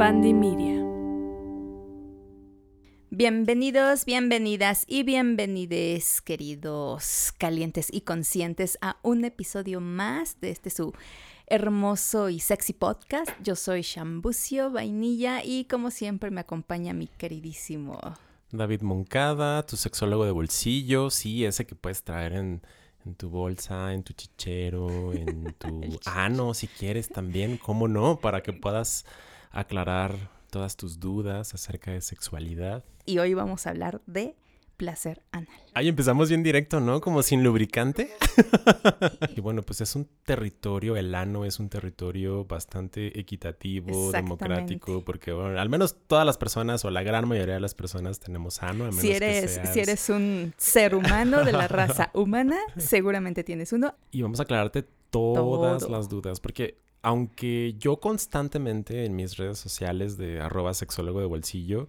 Media. Bienvenidos, bienvenidas y bienvenides, queridos calientes y conscientes, a un episodio más de este su hermoso y sexy podcast. Yo soy Shambucio Vainilla y como siempre me acompaña mi queridísimo David Moncada, tu sexólogo de bolsillo, sí, ese que puedes traer en, tu bolsa, en tu chichero, en tu ano, si quieres también, cómo no, para que puedas aclarar todas tus dudas acerca de sexualidad. Y hoy vamos a hablar de placer anal. Ahí empezamos bien directo, ¿no? Como sin lubricante. y bueno, pues es un territorio, el ano es un territorio bastante equitativo, democrático, porque bueno, al menos todas las personas o la gran mayoría de las personas tenemos ano. A menos si, eres, si eres un ser humano de la raza humana, seguramente tienes uno. Y vamos a aclararte todas las dudas, porque aunque yo constantemente en mis redes sociales de arroba sexólogo de bolsillo,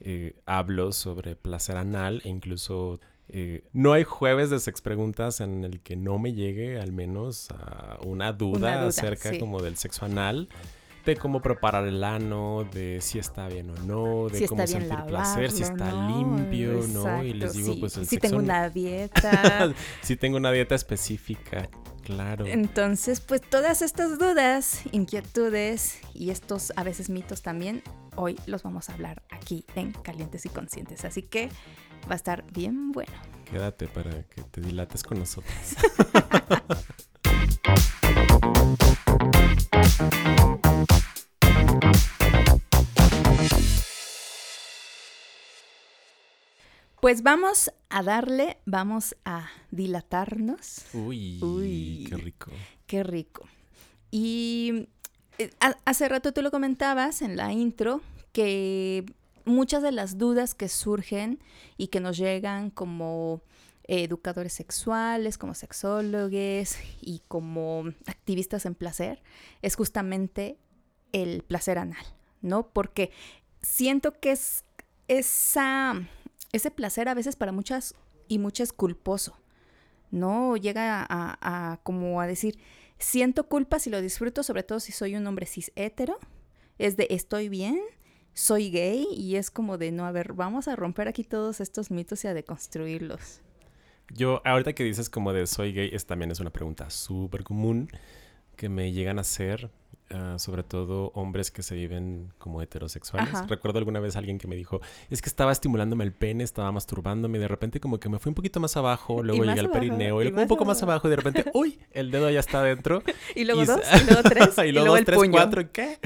eh, hablo sobre placer anal e incluso eh, no hay jueves de sex preguntas en el que no me llegue al menos a una duda, acerca como del sexo anal de cómo preparar el ano, de si está bien o no, de cómo sentir placer, si está limpio, ¿no? Y les digo, pues el si tengo una dieta. si tengo una dieta específica, claro. Entonces, pues todas estas dudas, inquietudes y estos a veces mitos también hoy los vamos a hablar aquí en Calientes y Conscientes. Así que va a estar bien bueno. Quédate para que te dilates con nosotros. Pues vamos a darle, vamos a dilatarnos. Uy, Uy qué rico. Qué rico. Y eh, hace rato tú lo comentabas en la intro que muchas de las dudas que surgen y que nos llegan como educadores sexuales, como sexólogos y como activistas en placer es justamente el placer anal, ¿no? Porque siento que es esa, ese placer a veces para muchas y muchas culposo, ¿no? Llega a, como a decir, Siento culpa si lo disfruto, sobre todo si soy un hombre cis hetero. Es de estoy bien, soy gay y es como de no, a ver, vamos a romper aquí todos estos mitos y a deconstruirlos. Yo, ahorita que dices como de soy gay, es también es una pregunta súper común que me llegan a hacer Ah, sobre todo hombres que se viven como heterosexuales. Recuerdo alguna vez alguien que me dijo, es que estaba estimulándome el pene, estaba masturbándome y de repente como que me fui un poquito más abajo, luego llegué al perineo y, luego un poco más abajo y de repente, uy, el dedo ya está adentro. y luego dos, y luego tres, y luego, dos, tres, cuatro, ¿qué?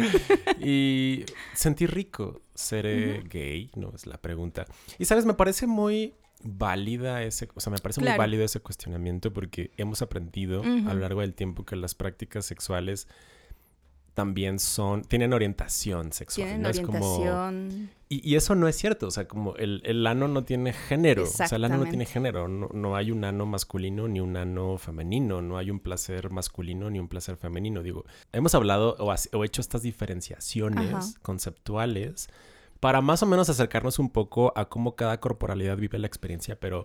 y sentí rico. ¿Seré gay? No, es la pregunta. Y sabes, me parece muy válida ese, o sea, me parece muy válido ese cuestionamiento porque hemos aprendido a lo largo del tiempo que las prácticas sexuales también son, tienen orientación sexual. Tienen orientación. y, eso no es cierto, o sea, como el, el ano no tiene género, o sea, el ano no tiene género, no, no, hay un ano masculino ni un ano femenino, no hay un placer masculino ni un placer femenino, digo, hemos hablado o, hecho estas diferenciaciones conceptuales para más o menos acercarnos un poco a cómo cada corporalidad vive la experiencia, pero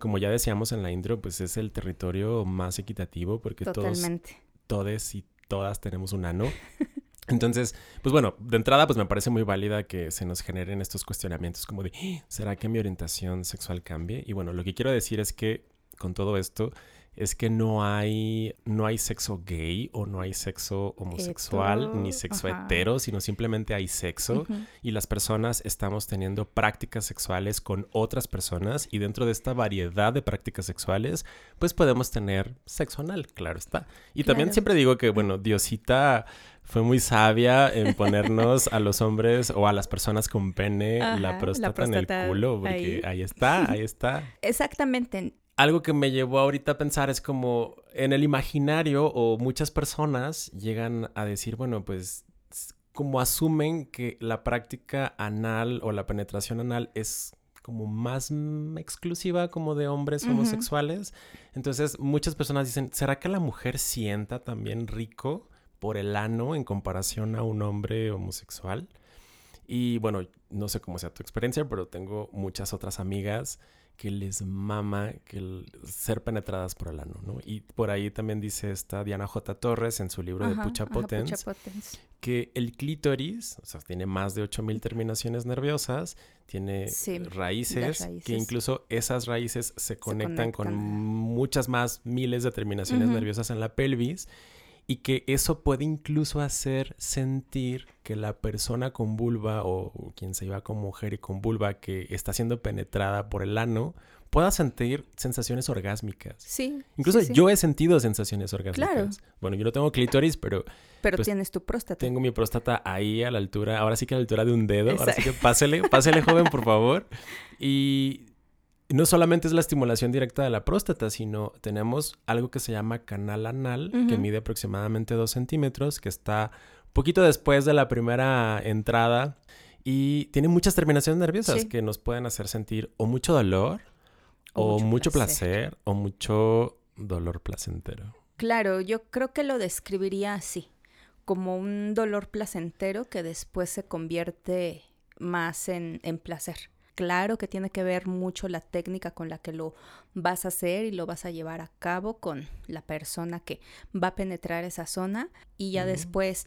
como ya decíamos en la intro, pues es el territorio más equitativo porque Totalmente. todos, todes y todas tenemos un ano. Entonces, pues bueno, de entrada pues me parece muy válida que se nos generen estos cuestionamientos como de, ¡Ah! ¿será que mi orientación sexual cambie? Y bueno, lo que quiero decir es que con todo esto es que no hay, no hay sexo gay o no hay sexo homosexual ni sexo hetero, sino simplemente hay sexo. Y las personas estamos teniendo prácticas sexuales con otras personas y dentro de esta variedad de prácticas sexuales, pues podemos tener sexo anal, claro está. Y también siempre digo que, bueno, Diosita fue muy sabia en ponernos a los hombres o a las personas con pene la, próstata en el culo, porque ahí está, ahí está. Exactamente algo que me llevó ahorita a pensar es como en el imaginario o muchas personas llegan a decir, bueno, pues como asumen que la práctica anal o la penetración anal es como más exclusiva como de hombres homosexuales. Entonces muchas personas dicen, ¿será que la mujer sienta también rico por el ano en comparación a un hombre homosexual? Y bueno, no sé cómo sea tu experiencia, pero tengo muchas otras amigas que les mama que el, ser penetradas por el ano, ¿no? Y por ahí también dice esta Diana J. Torres en su libro de Pucha Potens, que el clítoris, o sea, tiene más de 8000 terminaciones nerviosas, tiene raíces, que incluso esas raíces se, conectan, con muchas más miles de terminaciones nerviosas en la pelvis y que eso puede incluso hacer sentir que la persona con vulva o quien se iba con mujer y con vulva que está siendo penetrada por el ano pueda sentir sensaciones orgásmicas. Sí. Incluso yo he sentido sensaciones orgásmicas. Claro. Bueno, yo no tengo clítoris, pero... Pero pues, tienes tu próstata. Tengo mi próstata ahí a la altura, ahora sí que a la altura de un dedo. Ahora sí que pásele, pásele joven, por favor. Y no solamente es la estimulación directa de la próstata, sino tenemos algo que se llama canal anal, que mide aproximadamente dos centímetros, que está poquito después de la primera entrada y tiene muchas terminaciones nerviosas que nos pueden hacer sentir o mucho dolor o, mucho, placer. o mucho dolor placentero. Claro, yo creo que lo describiría así, como un dolor placentero que después se convierte más en, en placer. Claro que tiene que ver mucho la técnica con la que lo vas a hacer y lo vas a llevar a cabo con la persona que va a penetrar esa zona y ya después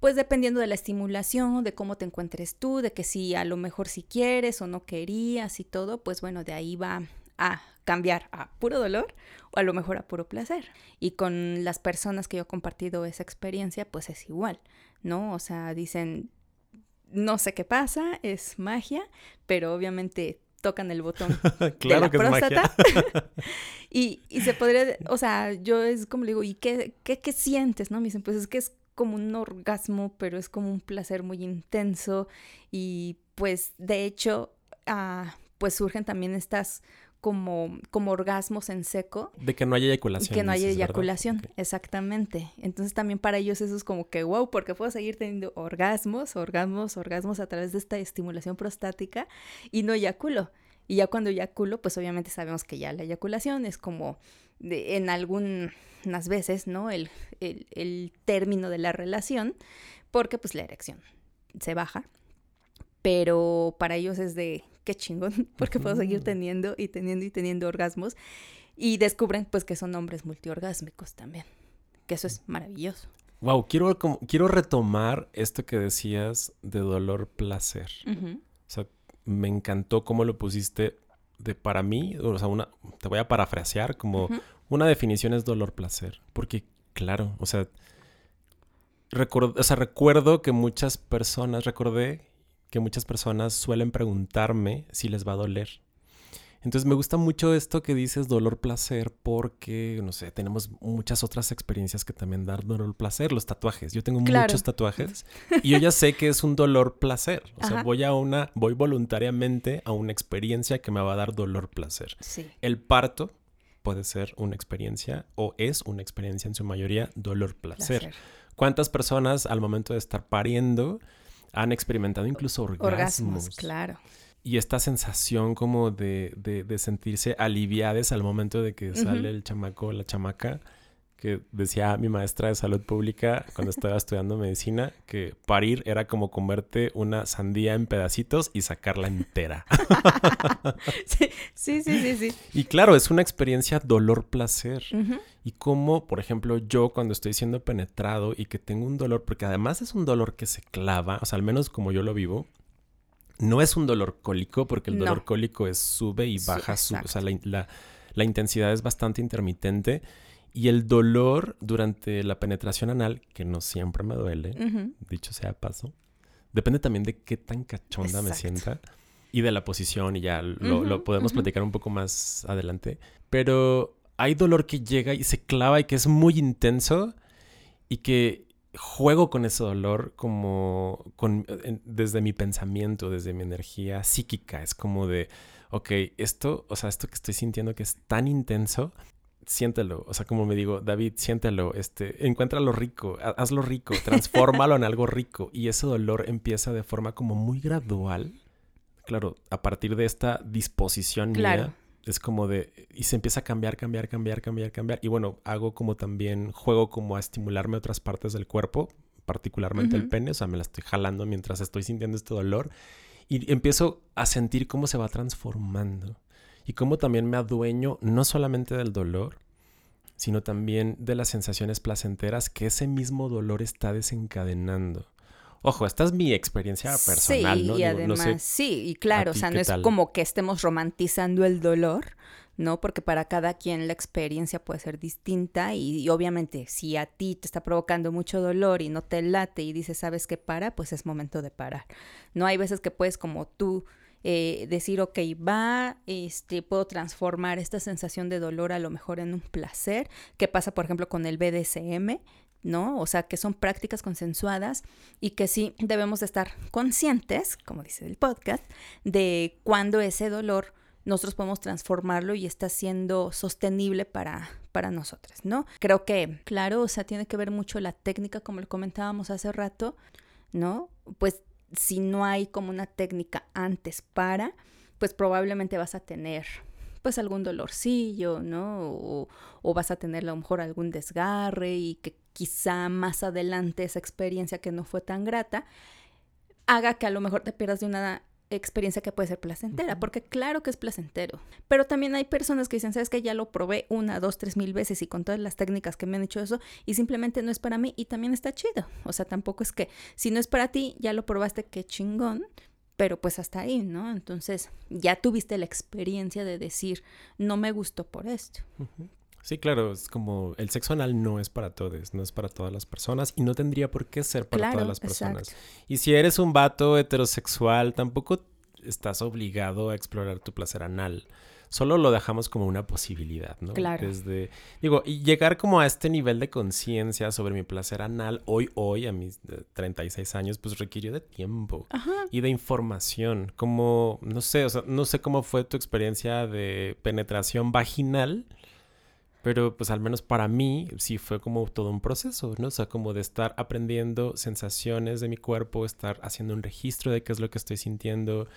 pues dependiendo de la estimulación, de cómo te encuentres tú, de que si a lo mejor si quieres o no querías y todo, pues bueno, de ahí va a cambiar a puro dolor o a lo mejor a puro placer. Y con las personas que yo he compartido esa experiencia, pues es igual, ¿no? O sea, dicen, no sé qué pasa, es magia, pero obviamente tocan el botón de la próstata. y, y, se podría, o sea, yo es como le digo, ¿y qué, qué, qué sientes? ¿No? Me dicen, pues es que es como un orgasmo, pero es como un placer muy intenso y pues de hecho, ah, pues surgen también estas como, como orgasmos en seco. De que no haya eyaculación. Que no haya eyaculación, exactamente. Entonces también para ellos eso es como que wow, porque puedo seguir teniendo orgasmos, orgasmos, orgasmos a través de esta estimulación prostática y no eyaculo. Y ya cuando eyaculo, pues obviamente sabemos que ya la eyaculación es como en algunas veces, ¿no? El, el, término de la relación, porque pues la erección se baja, pero para ellos es de qué chingón, porque puedo seguir teniendo y teniendo y teniendo orgasmos, y descubren pues que son hombres multiorgásmicos también, que eso es maravilloso. Wow, quiero, quiero retomar esto que decías de dolor-placer. O sea, me encantó cómo lo pusiste de para mí, o sea, una, te voy a parafrasear como una definición es dolor-placer, porque claro, o sea, recuerdo, o sea, recuerdo que muchas personas, recordé que muchas personas suelen preguntarme si les va a doler. Entonces me gusta mucho esto que dices dolor-placer porque, no sé, tenemos muchas otras experiencias que también dan dolor-placer, los tatuajes. Yo tengo muchos tatuajes y yo ya sé que es un dolor-placer. O sea, voy a una, voy voluntariamente a una experiencia que me va a dar dolor-placer. Sí. El parto puede ser una experiencia o es una experiencia en su mayoría dolor-placer. ¿Cuántas personas al momento de estar pariendo han experimentado incluso orgasmos? Orgasmos, claro. Y esta sensación como de, de, sentirse aliviadas al momento de que sale el chamaco o la chamaca, que decía mi maestra de salud pública cuando estaba estudiando medicina, que parir era como comerte una sandía en pedacitos y sacarla entera. sí, sí, sí, sí, Y claro, es una experiencia dolor-placer. Y como, por ejemplo, yo cuando estoy siendo penetrado y que tengo un dolor, porque además es un dolor que se clava, o sea, al menos como yo lo vivo, no es un dolor cólico, porque el dolor cólico es sube y baja, sube, o sea, la, intensidad es bastante intermitente. Y el dolor durante la penetración anal, que no siempre me duele, dicho sea paso, depende también de qué tan cachonda me sienta y de la posición, y ya lo, podemos platicar un poco más adelante. Pero hay dolor que llega y se clava y que es muy intenso y que juego con ese dolor como con, desde mi pensamiento, desde mi energía psíquica. Es como de, ok, esto, o sea, esto que estoy sintiendo que es tan intenso, siéntelo. O sea, como me digo, David, siéntelo, este, encuéntralo rico, hazlo rico, transfórmalo en algo rico. Y ese dolor empieza de forma como muy gradual. Claro, a partir de esta disposición mía es como de, y se empieza a cambiar, cambiar, cambiar, cambiar, cambiar. Y bueno, hago como también, juego como a estimularme otras partes del cuerpo, particularmente el pene, o sea, me la estoy jalando mientras estoy sintiendo este dolor. Y empiezo a sentir cómo se va transformando. Y cómo también me adueño no solamente del dolor, sino también de las sensaciones placenteras que ese mismo dolor está desencadenando. Ojo, esta es mi experiencia personal, sí, ¿no? Y además, sí, y claro, o sea, no es como que estemos romantizando el dolor, ¿no? Porque para cada quien la experiencia puede ser distinta y, obviamente si a ti te está provocando mucho dolor y no te late y dices, ¿sabes qué para? Pues es momento de parar. No hay veces que puedes como tú eh, decir, ok, va, este, puedo transformar esta sensación de dolor a lo mejor en un placer. ¿Qué pasa, por ejemplo, con el BDSM? ¿no? O sea, que son prácticas consensuadas y que sí debemos estar conscientes, como dice el podcast, de cuando ese dolor nosotros podemos transformarlo y está siendo sostenible para, para nosotros, ¿no? Creo que, claro, o sea, tiene que ver mucho la técnica, como lo comentábamos hace rato, ¿no? Pues si no hay como una técnica antes para, pues probablemente vas a tener pues algún dolorcillo, ¿no? O, o, vas a tener a lo mejor algún desgarre y que quizá más adelante esa experiencia que no fue tan grata haga que a lo mejor te pierdas de una experiencia que puede ser placentera, porque claro que es placentero, pero también hay personas que dicen, sabes que ya lo probé una, dos, tres mil veces y con todas las técnicas que me han hecho eso y simplemente no es para mí y también está chido, o sea, tampoco es que si no es para ti, ya lo probaste, qué chingón, pero pues hasta ahí, ¿no? Entonces ya tuviste la experiencia de decir, no me gustó por esto. Sí, claro, es como el sexo anal no es para todos, no es para todas las personas y no tendría por qué ser para todas las personas. Y si eres un vato heterosexual, tampoco estás obligado a explorar tu placer anal. Solo lo dejamos como una posibilidad, ¿no? Claro. Desde, digo, y llegar como a este nivel de conciencia sobre mi placer anal hoy, hoy, a mis 36 eh, años, pues requirió de tiempo y de información. Como, no sé, o sea, no sé cómo fue tu experiencia de penetración vaginal pero pues al menos para mí sí fue como todo un proceso, ¿no? O sea, como de estar aprendiendo sensaciones de mi cuerpo, estar haciendo un registro de qué es lo que estoy sintiendo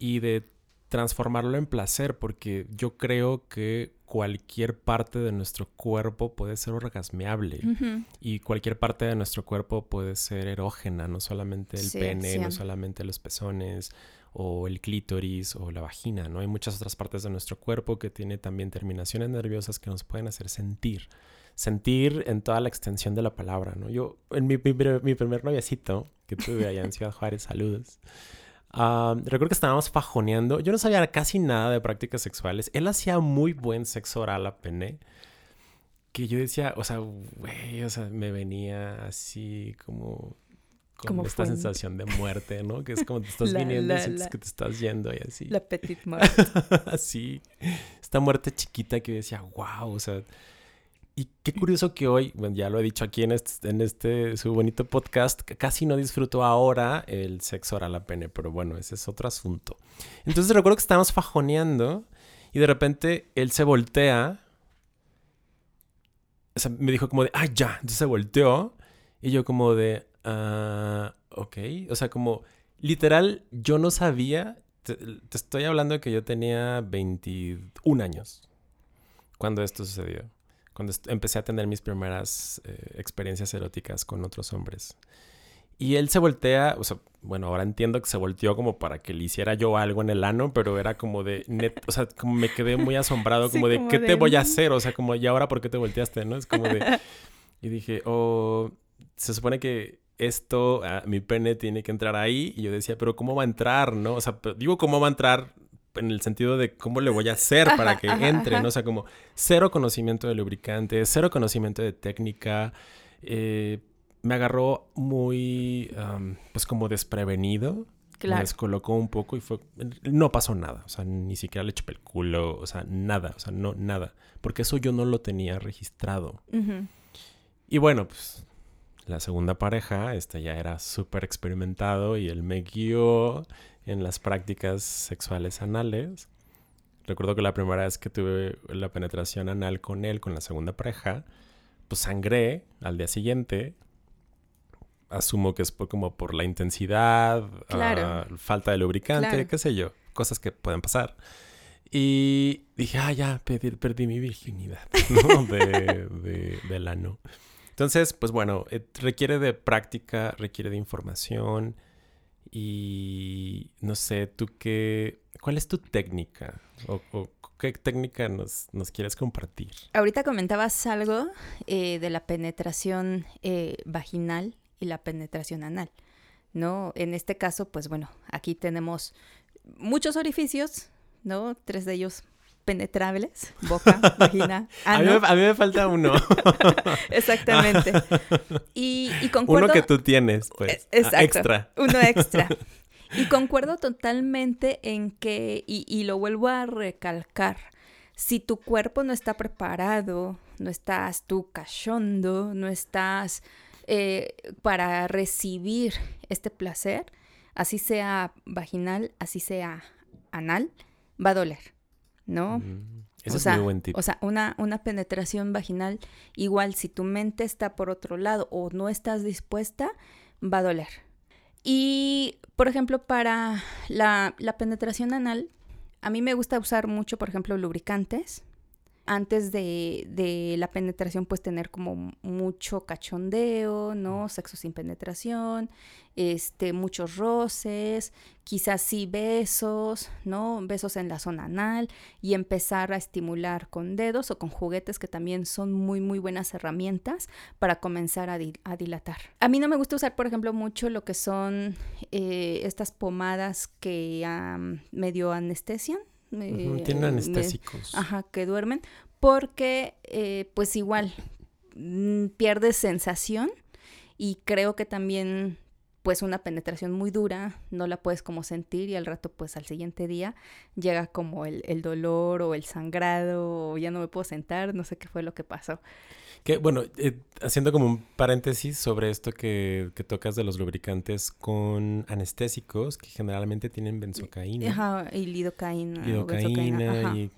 y de transformarlo en placer, porque yo creo que cualquier parte de nuestro cuerpo puede ser orgasmeable y cualquier parte de nuestro cuerpo puede ser erógena, no solamente el pene, no solamente los pezones, o el clítoris o la vagina, ¿no? Hay muchas otras partes de nuestro cuerpo que tiene también terminaciones nerviosas que nos pueden hacer sentir. Sentir en toda la extensión de la palabra, ¿no? Yo, en mi, mi, primer noviacito que tuve allá en Ciudad Juárez, saludos. recuerdo que estábamos fajoneando. Yo no sabía casi nada de prácticas sexuales. Él hacía muy buen sexo oral a pene. Que yo decía, o sea, güey, o sea, me venía así como como esta sensación de muerte, ¿no? Que es como te estás viniendo y sientes que te estás yendo y así. La petit muerte. así. Esta muerte chiquita que decía, wow, o sea. Y qué curioso que hoy, bueno, ya lo he dicho aquí en este, en este su bonito podcast, que casi no disfruto ahora el sexo oral a pene, pero bueno, ese es otro asunto. Entonces recuerdo que estábamos fajoneando y de repente él se voltea. O sea, me dijo como de, ay, ya. Entonces se volteó y yo como de, Ah, ok. O sea, como literal, yo no sabía. Te, estoy hablando de que yo tenía 21 años cuando esto sucedió. Cuando empecé a tener mis primeras eh, experiencias eróticas con otros hombres. Y él se voltea, o sea, bueno, ahora entiendo que se volteó como para que le hiciera yo algo en el ano, pero era como de, net, o sea, como me quedé muy asombrado, como de, ¿qué te voy a hacer? O sea, como, ¿y ahora por qué te volteaste? ¿No? Es como de... Y dije, oh, se supone que esto, ah, mi pene tiene que entrar ahí. Y yo decía, pero ¿cómo va a entrar? ¿No? O sea, digo, ¿cómo va a entrar? En el sentido de cómo le voy a hacer para que entre, ¿no? O sea, como cero conocimiento de lubricante, cero conocimiento de técnica. Eh, me agarró muy, pues como desprevenido. Claro. Me descolocó un poco y fue... No pasó nada. O sea, ni siquiera le chupé el culo. O sea, nada. O sea, no, nada. Porque eso yo no lo tenía registrado. Y bueno, pues la segunda pareja, este ya era súper experimentado y él me guió en las prácticas sexuales anales. Recuerdo que la primera vez que tuve la penetración anal con él, con la segunda pareja, pues sangré al día siguiente. Asumo que es por, como por la intensidad, ah, falta de lubricante, qué sé yo, cosas que pueden pasar. Y dije, ah, ya, perdí, mi virginidad, ¿no? De, de, del ano. Entonces, pues bueno, eh, requiere de práctica, requiere de información Y no sé, tú qué, ¿cuál es tu técnica? ¿O, qué técnica nos, quieres compartir? Ahorita comentabas algo eh, de la penetración eh, vaginal y la penetración anal, ¿no? En este caso, pues bueno, aquí tenemos muchos orificios, ¿no? Tres de ellos penetrables, boca, vagina, ano. A mí, me falta uno. Exactamente. Y, y, concuerdo... Uno que tú tienes, pues. Exacto. Extra. Uno extra. Y concuerdo totalmente en que, y, y lo vuelvo a recalcar, si tu cuerpo no está preparado, no estás tú cachondo, no estás eh, para recibir este placer, así sea vaginal, así sea anal, va a doler, ¿no? Mm, es muy buen tip. O sea, una, una penetración vaginal, igual si tu mente está por otro lado o no estás dispuesta, va a doler. Y, por ejemplo, para la, la penetración anal, a mí me gusta usar mucho, por ejemplo, lubricantes antes de, la penetración, pues tener como mucho cachondeo, ¿no? Sexo sin penetración, este, muchos roces, quizás sí besos, ¿no? Besos en la zona anal y empezar a estimular con dedos o con juguetes que también son muy, muy buenas herramientas para comenzar a, dilatar. A mí no me gusta usar, por ejemplo, mucho lo que son eh, estas pomadas que medio anestesian, tienen anestésicos. ajá, que duermen, porque eh, pues igual mm, pierdes sensación y creo que también pues una penetración muy dura, no la puedes como sentir y al rato pues al siguiente día llega como el, el dolor o el sangrado o ya no me puedo sentar, no sé qué fue lo que pasó. Que bueno, eh, haciendo como un paréntesis sobre esto que, que, tocas de los lubricantes con anestésicos, que generalmente tienen benzocaína. Ajá, y lidocaína. Lidocaína y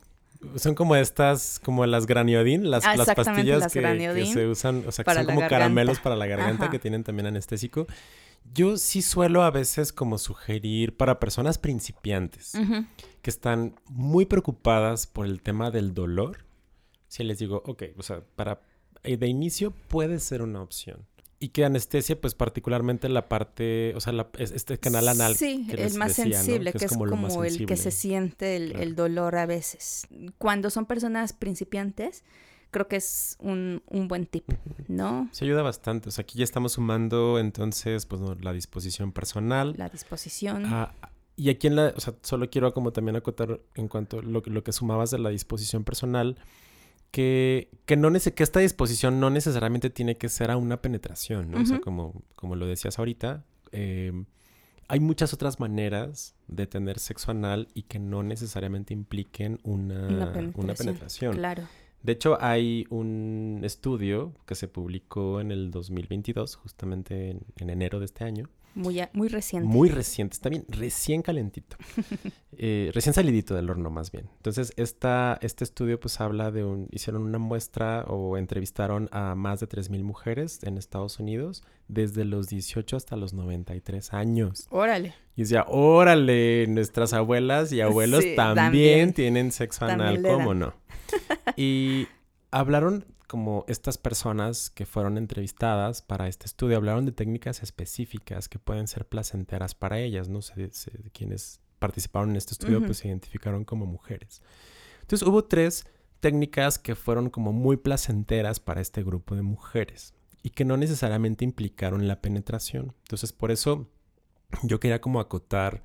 son como estas, como las graniodin, las, las pastillas que, se usan, o sea, que son como caramelos para la garganta que tienen también anestésico. Yo sí suelo a veces como sugerir para personas principiantes que están muy preocupadas por el tema del dolor. Si les digo, ok, o sea, para eh, de inicio puede ser una opción. Y que anestesia, pues particularmente la parte, o sea, este canal anal. Sí, el más sensible, que, es como, el que se siente el, dolor a veces. Cuando son personas principiantes, creo que es un, buen tip, ¿no? Se ayuda bastante. O sea, aquí ya estamos sumando entonces, pues, la disposición personal. La disposición. Ah, y aquí en la, o sea, solo quiero como también acotar en cuanto a lo, lo que sumabas de la disposición personal que, que, no que esta disposición no necesariamente tiene que ser a una penetración, ¿no? O sea, como, como lo decías ahorita, em, hay muchas otras maneras de tener sexo anal y que no necesariamente impliquen una, una penetración. Claro. De hecho, hay un estudio que se publicó en el 2022, justamente en enero de este año, muy, muy reciente. Muy reciente, está bien, recién calentito. Eh, recién salidito del horno, más bien. Entonces, esta, este estudio pues habla de un... Hicieron una muestra o entrevistaron a más de 3.000 mujeres en Estados Unidos desde los 18 hasta los 93 años. Órale. Y decía, órale, nuestras abuelas y abuelos también, tienen sexo anal, ¿cómo no? y hablaron como estas personas que fueron entrevistadas para este estudio hablaron de técnicas específicas que pueden ser placenteras para ellas, ¿no? sé quienes participaron en este estudio pues se identificaron como mujeres. Entonces hubo tres técnicas que fueron como muy placenteras para este grupo de mujeres y que no necesariamente implicaron la penetración. Entonces por eso yo quería como acotar,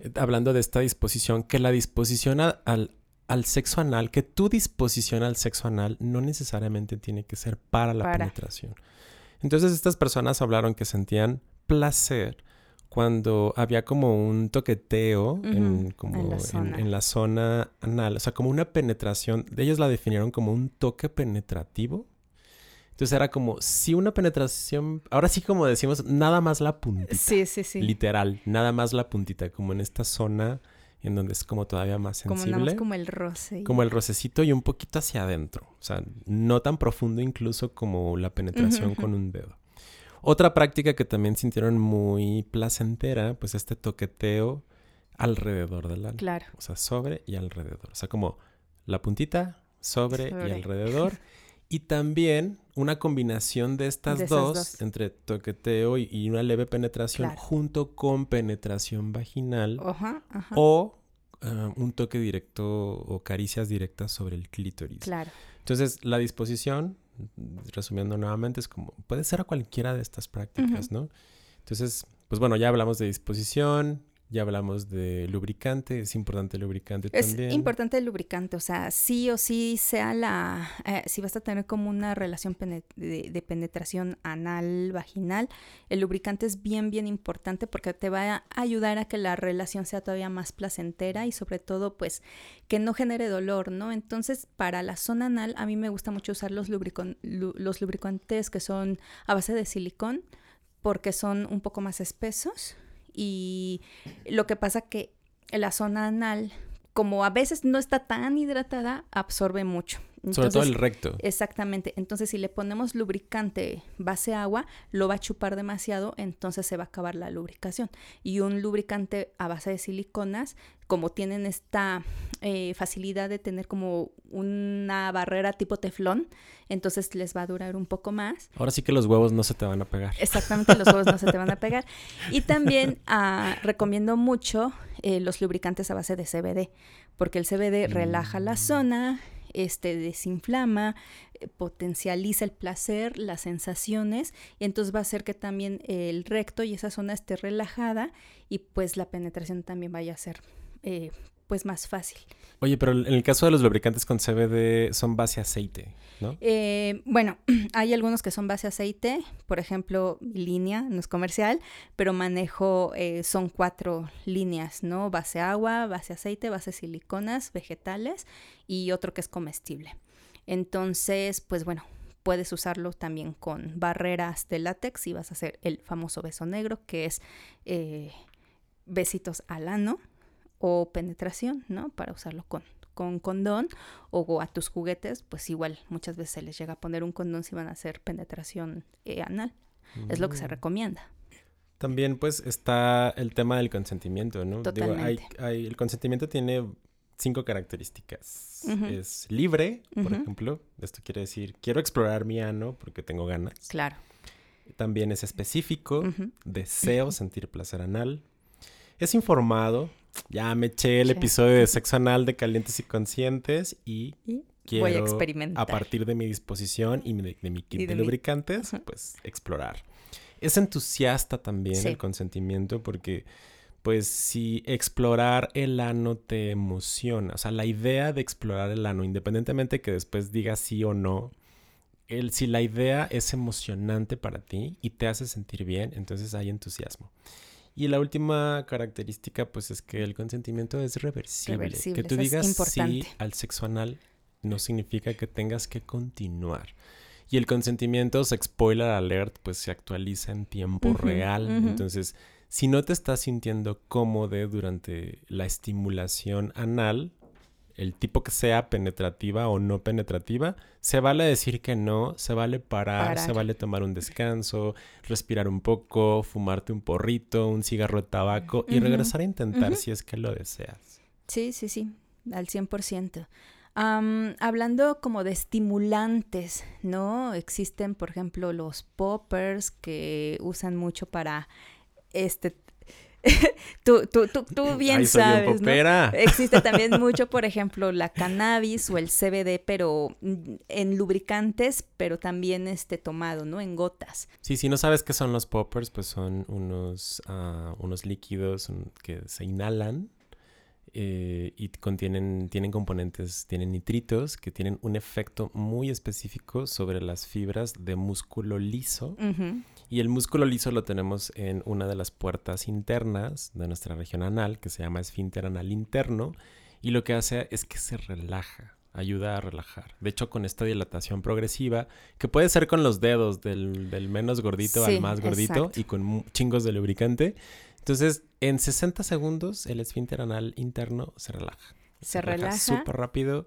eh, hablando de esta disposición, que la disposición al, al sexo anal, que tu disposición al sexo anal no necesariamente tiene que ser para la penetración. Entonces estas personas hablaron que sentían placer cuando había como un toqueteo en, como en, la zona anal, o sea, como una penetración, ellos la definieron como un toque penetrativo. Entonces era como si una penetración, ahora sí como decimos, nada más la puntita. Sí, sí, sí. Literal, nada más la puntita, como en esta zona en donde es como todavía más sensible. Como, como el roce. Como el rocecito y un poquito hacia adentro. O sea, no tan profundo incluso como la penetración con un dedo. Otra práctica que también sintieron muy placentera, pues este toqueteo alrededor del ano. Claro. O sea, sobre y alrededor. O sea, como la puntita, sobre, y alrededor. Y también una combinación de estas dos, entre toqueteo y una leve penetración, junto con penetración vaginal o ah, un toque directo o caricias directas sobre el clítoris. Claro. Entonces, la disposición, resumiendo nuevamente, es como, puede ser a cualquiera de estas prácticas, ¿no? Entonces, pues bueno, ya hablamos de disposición, ya hablamos de lubricante, es importante el lubricante también. Es importante el lubricante, o sea, sí o sí sea la, eh, si vas a tener como una relación de, penetración anal, vaginal, el lubricante es bien, bien importante porque te va a ayudar a que la relación sea todavía más placentera y sobre todo, pues, que no genere dolor, ¿no? Entonces, para la zona anal, a mí me gusta mucho usar los, los lubricantes que son a base de silicón porque son un poco más espesos y lo que pasa que la zona anal, como a veces no está tan hidratada, absorbe mucho. Sobre todo el recto. Exactamente. Entonces, si le ponemos lubricante base agua, lo va a chupar demasiado, entonces se va a acabar la lubricación. Y un lubricante a base de siliconas, como tienen esta eh, facilidad de tener como una barrera tipo teflón, entonces les va a durar un poco más. Ahora sí que los huevos no se te van a pegar. Exactamente, los huevos no se te van a pegar. Y también ah, recomiendo mucho eh, los lubricantes a base de CBD, porque el CBD relaja la mm. zona, este, desinflama, eh, potencializa el placer, las sensaciones, y entonces va a hacer que también el recto y esa zona esté relajada y pues la penetración también vaya a ser eh, pues más fácil. Oye, pero en el caso de los lubricantes con CBD son base aceite, ¿no? Eh, bueno, hay algunos que son base aceite, por ejemplo, línea, no es comercial, pero manejo, eh, son cuatro líneas, ¿no? Base agua, base aceite, base siliconas, vegetales y otro que es comestible. Entonces, pues bueno, puedes usarlo también con barreras de látex y vas a hacer el famoso beso negro, que es eh, besitos al ano o penetración, ¿no? Para usarlo con, con condón o a tus juguetes, pues igual muchas veces se les llega a poner un condón si van a hacer penetración eh, anal. Es lo que se mm. recomienda. También pues está el tema del consentimiento, ¿no? Totalmente. hay, el consentimiento tiene cinco características. Es libre, por ejemplo. Esto quiere decir, quiero explorar mi ano porque tengo ganas. Claro. También es específico, deseo sentir placer anal. Es informado, ya me eché el episodio de sexo anal de calientes y conscientes y, quiero, Voy a, experimentar. a partir de mi disposición y de, mi kit de, lubricantes, pues explorar. Es entusiasta también el consentimiento porque pues si explorar el ano te emociona, o sea, la idea de explorar el ano, independientemente que después digas sí o no, el, si la idea es emocionante para ti y te hace sentir bien, entonces hay entusiasmo. Y la última característica, pues, es que el consentimiento es reversible. que tú digas sí al sexo anal no significa que tengas que continuar. Y el consentimiento, se spoiler alert, pues se actualiza en tiempo real. Entonces, si no te estás sintiendo cómodo durante la estimulación anal, el tipo que sea penetrativa o no penetrativa, se vale decir que no, se vale parar, se vale tomar un descanso, respirar un poco, fumarte un porrito, un cigarro de tabaco y regresar a intentar si es que lo deseas. Sí, sí, sí, al 100%. hablando como de estimulantes, ¿no? Existen, por ejemplo, los poppers que usan mucho para este tú, tú, tú, tú, bien sabes, Existe también mucho, por ejemplo, la cannabis o el CBD, pero en lubricantes, pero también este tomado, ¿no? En gotas. Sí, si no sabes qué son los poppers, pues son unos, ah, unos líquidos que se inhalan eh, y contienen, tienen componentes, tienen nitritos que tienen un efecto muy específico sobre las fibras de músculo liso. Y el músculo liso lo tenemos en una de las puertas internas de nuestra región anal, que se llama esfínter anal interno, y lo que hace es que se relaja, ayuda a relajar. De hecho, con esta dilatación progresiva, que puede ser con los dedos del, menos gordito al más gordito y con chingos de lubricante, entonces, en 60 segundos el esfínter anal interno se relaja. Se, relaja. Súper rápido.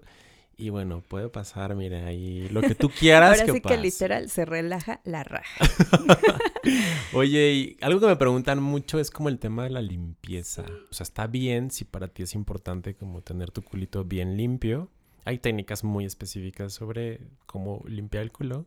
Y bueno, puede pasar, mire, ahí lo que tú quieras. Ahora sí que literal se relaja la raja. Oye, y algo que me preguntan mucho es como el tema de la limpieza. O sea, está bien si para ti es importante como tener tu culito bien limpio. hay técnicas muy específicas sobre cómo limpiar el culo.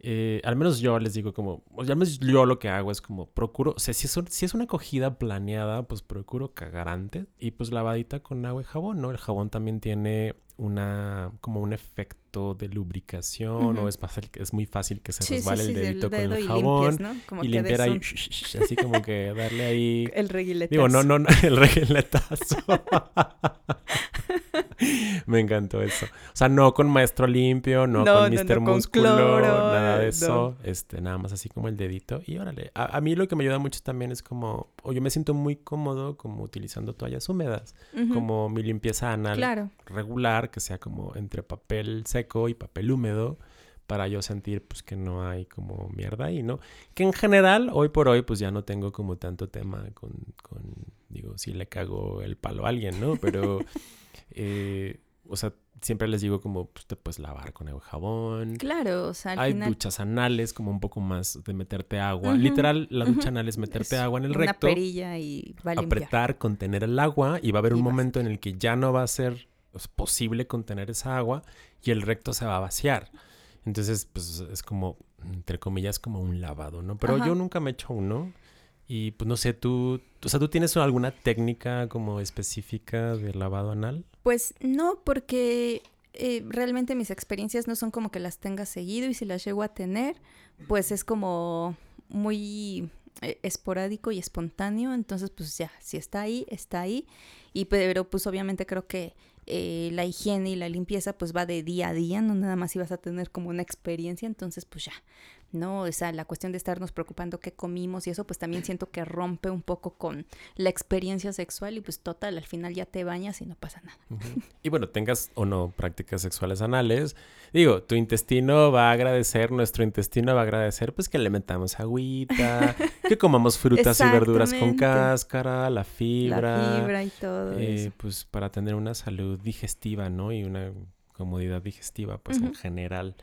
Eh, al menos yo les digo como, o al menos yo lo que hago es como procuro, o sea, si es, si es una acogida planeada, pues procuro cagar antes y pues lavadita con agua y jabón, ¿no? El jabón también tiene una, como un efecto de lubricación o es, fácil, es muy fácil que se resbale el dedito con el jabón y, limpiar ahí, así como que darle ahí... el reguiletazo. Digo, no, no, no el reguiletazo. Me encantó eso. O sea, no con maestro limpio, no, con Mr. Músculo, nada de eso. Este, nada más así como el dedito. Y órale. A, mí lo que me ayuda mucho también es como, o yo me siento muy cómodo como utilizando toallas húmedas. Como mi limpieza anal regular, que sea como entre papel seco y papel húmedo para yo sentir pues que no hay como mierda ahí, ¿no? Que en general, hoy por hoy, pues ya no tengo como tanto tema con, con digo, si le cago el palo a alguien, ¿no? Pero eh, o sea, siempre les digo como pues, te puedes lavar con el jabón. Claro, o sea, Hay duchas anales como un poco más de meterte agua. Literal, la ducha anal es meterte agua en el recto. Una perilla y va a Apretar, contener el agua y va a haber un momento en el que ya no va a ser posible contener esa agua y el recto se va a vaciar. Entonces, pues es como, entre comillas, como un lavado, ¿no? Pero yo nunca me he hecho uno. Y pues no sé, tú, o sea, ¿tú tienes alguna técnica como específica de lavado anal? Pues no, porque eh, realmente mis experiencias no son como que las tenga seguido y si las llego a tener, pues es como muy eh, esporádico y espontáneo, entonces pues ya, si está ahí, está ahí. Y pero pues obviamente creo que eh, la higiene y la limpieza pues va de día a día, no nada más ibas a tener como una experiencia, entonces pues ya, ¿no? O sea, la cuestión de estarnos preocupando qué comimos y eso, pues también siento que rompe un poco con la experiencia sexual y pues total, al final ya te bañas y no pasa nada. Y bueno, tengas o no prácticas sexuales anales, digo, tu intestino va a agradecer, nuestro intestino va a agradecer pues que le metamos agüita, que comamos frutas y verduras con cáscara, la fibra. La fibra y todo. Eh, pues para tener una salud digestiva, ¿no? Y una comodidad digestiva, pues en general.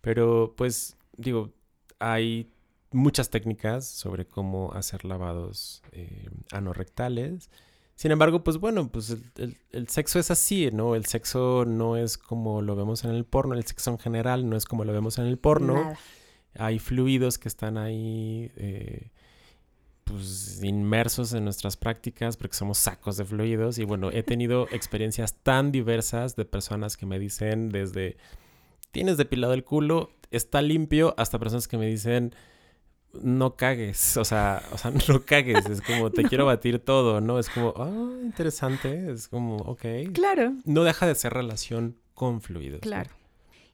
Pero pues digo, hay muchas técnicas sobre cómo hacer lavados eh, anorrectales. Sin embargo, pues bueno, pues el, sexo es así, ¿no? El sexo no es como lo vemos en el porno, el sexo en general no es como lo vemos en el porno. Hay fluidos que están ahí, eh, pues inmersos en nuestras prácticas porque somos sacos de fluidos. Y bueno, he tenido experiencias tan diversas de personas que me dicen desde, tienes depilado el culo, está limpio, hasta personas que me dicen, no cagues, o sea, o sea, no cagues, es como, te quiero batir todo, ¿no? Es como, ah, interesante, es como, ok. Claro. No deja de ser relación con fluidos. Claro.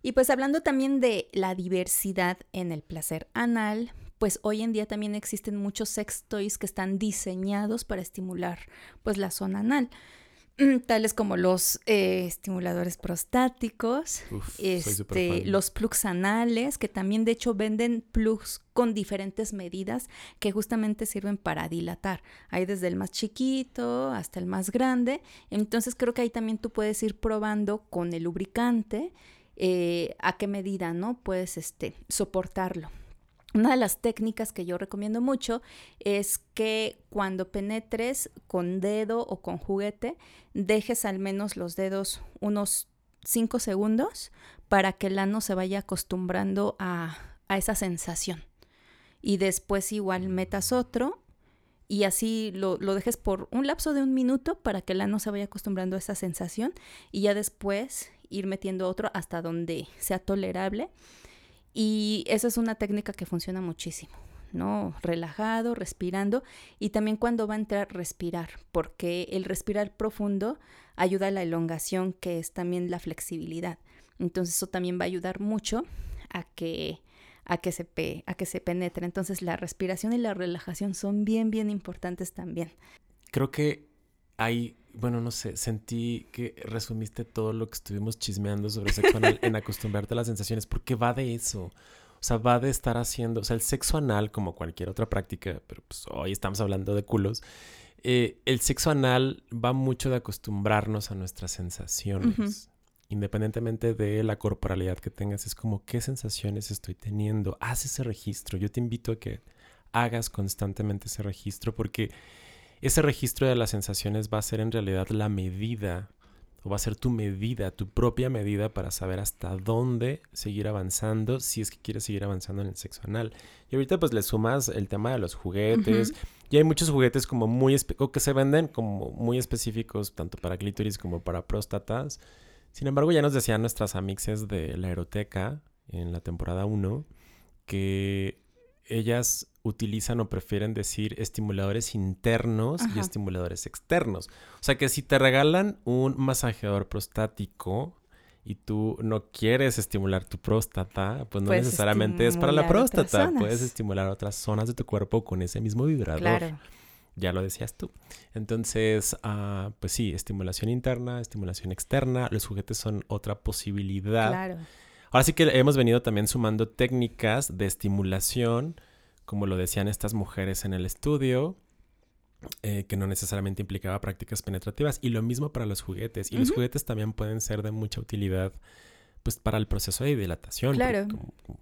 Y pues hablando también de la diversidad en el placer anal, pues hoy en día también existen muchos sex toys que están diseñados para estimular pues la zona anal. Tales como los eh, estimuladores prostáticos, este, los plugs anales, que también de hecho venden plugs con diferentes medidas que justamente sirven para dilatar. Hay desde el más chiquito hasta el más grande. Entonces creo que ahí también tú puedes ir probando con el lubricante eh, a qué medida no puedes este, soportarlo. Una de las técnicas que yo recomiendo mucho es que cuando penetres con dedo o con juguete, dejes al menos los dedos unos 5 segundos para que el ano se vaya acostumbrando a, esa sensación. Y después igual metas otro y así lo, lo, dejes por un lapso de un minuto para que el ano se vaya acostumbrando a esa sensación y ya después ir metiendo otro hasta donde sea tolerable y esa es una técnica que funciona muchísimo, ¿no? Relajado, respirando y también cuando va a entrar, respirar, porque el respirar profundo ayuda a la elongación, que es también la flexibilidad. Entonces eso también va a ayudar mucho a que, a que, se, a que se penetre. Entonces la respiración y la relajación son bien, bien importantes también. Creo que hay bueno, no sé, sentí que resumiste todo lo que estuvimos chismeando sobre sexo anal en acostumbrarte a las sensaciones, porque va de eso. O sea, va de estar haciendo, o sea, el sexo anal, como cualquier otra práctica, pero pues hoy estamos hablando de culos, eh, el sexo anal va mucho de acostumbrarnos a nuestras sensaciones. Independientemente de la corporalidad que tengas, es como qué sensaciones estoy teniendo. Haz ese registro. Yo te invito a que hagas constantemente ese registro porque ese registro de las sensaciones va a ser en realidad la medida o va a ser tu medida, tu propia medida para saber hasta dónde seguir avanzando si es que quieres seguir avanzando en el sexo anal. Y ahorita pues le sumas el tema de los juguetes. Y hay muchos juguetes como muy o que se venden como muy específicos tanto para clítoris como para próstatas. Sin embargo, ya nos decían nuestras amixes de la eroteca en la temporada 1 que ellas utilizan o prefieren decir estimuladores internos y estimuladores externos. O sea que si te regalan un masajeador prostático y tú no quieres estimular tu próstata, pues no necesariamente es para la próstata. Puedes estimular otras zonas de tu cuerpo con ese mismo vibrador. Claro. Ya lo decías tú. Entonces, ah, pues sí, estimulación interna, estimulación externa. Los juguetes son otra posibilidad. Claro. Ahora sí que hemos venido también sumando técnicas de estimulación como lo decían estas mujeres en el estudio, eh, que no necesariamente implicaba prácticas penetrativas. Y lo mismo para los juguetes. Y los juguetes también pueden ser de mucha utilidad pues para el proceso de dilatación. Claro.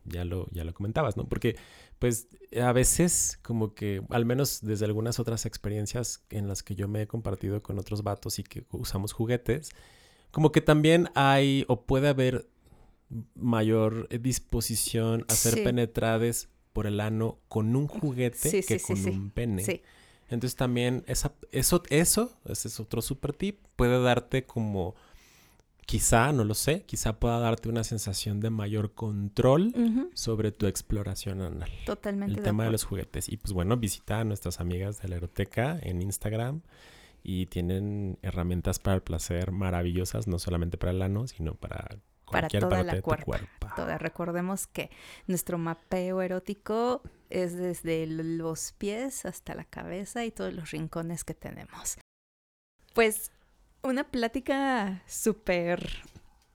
ya lo, ya lo comentabas, ¿no? Porque pues a veces como que, al menos desde algunas otras experiencias en las que yo me he compartido con otros vatos y que usamos juguetes, como que también hay o puede haber mayor disposición a ser penetrades por el ano con un juguete que con un pene. Entonces también esa, eso, eso, ese es otro super tip, puede darte como, quizá, no lo sé, quizá pueda darte una sensación de mayor control sobre tu exploración anal. Totalmente. El tema de los juguetes. Y pues bueno, visita a nuestras amigas de la eroteca en Instagram y tienen herramientas para el placer maravillosas, no solamente para el ano, sino para para toda la cuerpa. Recordemos que nuestro mapeo erótico es desde los pies hasta la cabeza y todos los rincones que tenemos. Pues una plática súper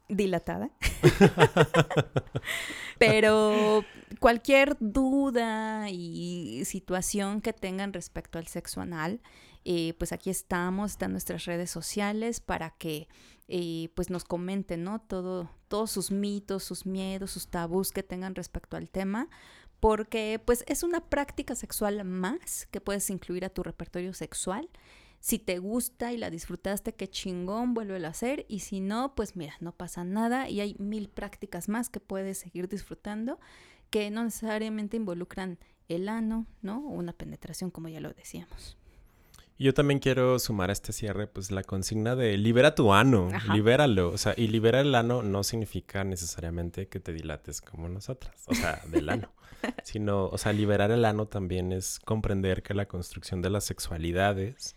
dilatada. Pero cualquier duda y situación que tengan respecto al sexo anal, eh, pues aquí estamos, están nuestras redes sociales para que eh, pues nos comenten, ¿no? Todo, todos sus mitos, sus miedos, sus tabús que tengan respecto al tema, porque pues es una práctica sexual más que puedes incluir a tu repertorio sexual. Si te gusta y la disfrutaste, qué chingón, vuelve a hacer. Y si no, pues mira, no pasa nada y hay mil prácticas más que puedes seguir disfrutando que no necesariamente involucran el ano, ¿no? O una penetración, como ya lo decíamos. Yo también quiero sumar a este cierre, pues la consigna de libera tu ano, libéralo. O sea, y liberar el ano no significa necesariamente que te dilates como nosotras, o sea, del ano. sino, o sea, liberar el ano también es comprender que la construcción de las sexualidades,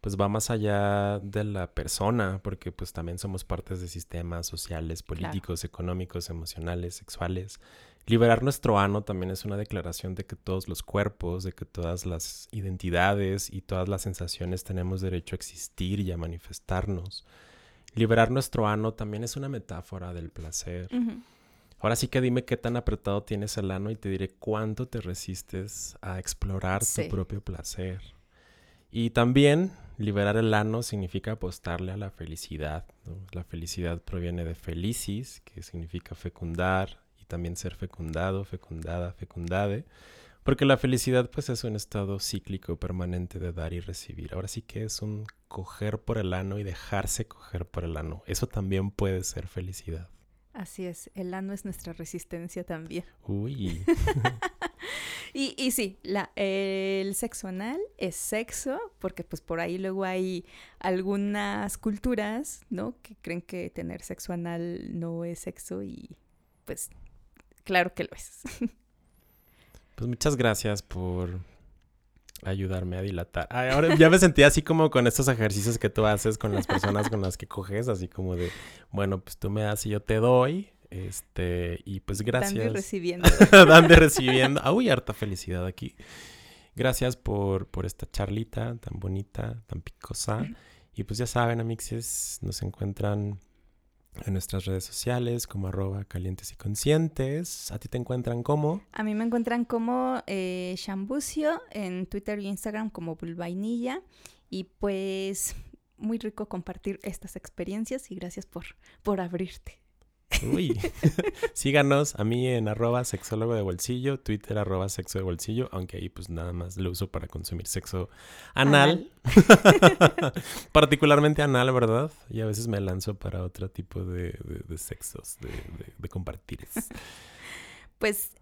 pues va más allá de la persona, porque pues también somos partes de sistemas sociales, políticos, económicos, emocionales, sexuales. Liberar nuestro ano también es una declaración de que todos los cuerpos, de que todas las identidades y todas las sensaciones tenemos derecho a existir y a manifestarnos. Liberar nuestro ano también es una metáfora del placer. Ahora sí que dime qué tan apretado tienes el ano y te diré cuánto te resistes a explorar tu propio placer. Y también liberar el ano significa apostarle a la felicidad. La felicidad proviene de felicis, que significa fecundar, también ser fecundado, fecundada, fecundade, porque la felicidad pues es un estado cíclico permanente de dar y recibir. Ahora sí que es un coger por el ano y dejarse coger por el ano. Eso también puede ser felicidad. Así es, el ano es nuestra resistencia también. Uy. y, y, sí, la, el sexo anal es sexo, porque pues por ahí luego hay algunas culturas, ¿no? Que creen que tener sexo anal no es sexo y pues claro que lo es. Pues muchas gracias por ayudarme a dilatar. ahora ya me sentí así como con estos ejercicios que tú haces con las personas con las que coges, así como de, bueno, pues tú me das y yo te doy. Este, y pues gracias. Dando y recibiendo. Dando y recibiendo. Ah, uy, harta felicidad aquí. Gracias por, por esta charlita tan bonita, tan picosa. Y pues ya saben, amixes, nos encuentran en nuestras redes sociales como arroba calientes y conscientes. ¿A ti te encuentran como? A mí me encuentran como eh, Shambucio en Twitter y Instagram como Bulvainilla. Y pues muy rico compartir estas experiencias y gracias por, por abrirte. Uy. Síganos a mí en arroba sexólogo de bolsillo, Twitter arroba sexo de bolsillo, aunque ahí pues nada más lo uso para consumir sexo anal. Particularmente anal, ¿verdad? Y a veces me lanzo para otro tipo de, sexos, de, de compartir. Pues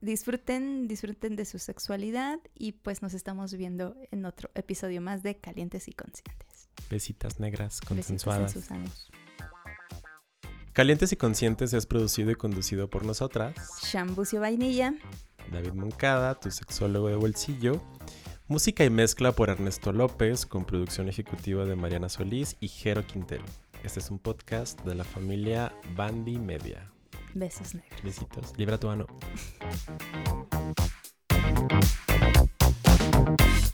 disfruten, disfruten de su sexualidad y pues nos estamos viendo en otro episodio más de Calientes y Conscientes. Besitas negras consensuadas. Calientes y Conscientes es producido y conducido por nosotras. Shambucio Vainilla. David Moncada, tu sexólogo de bolsillo. Música y mezcla por Ernesto López, con producción ejecutiva de Mariana Solís y Jero Quintero. Este es un podcast de la familia Bandy Media. Besos negros. Besitos. Libra tu mano.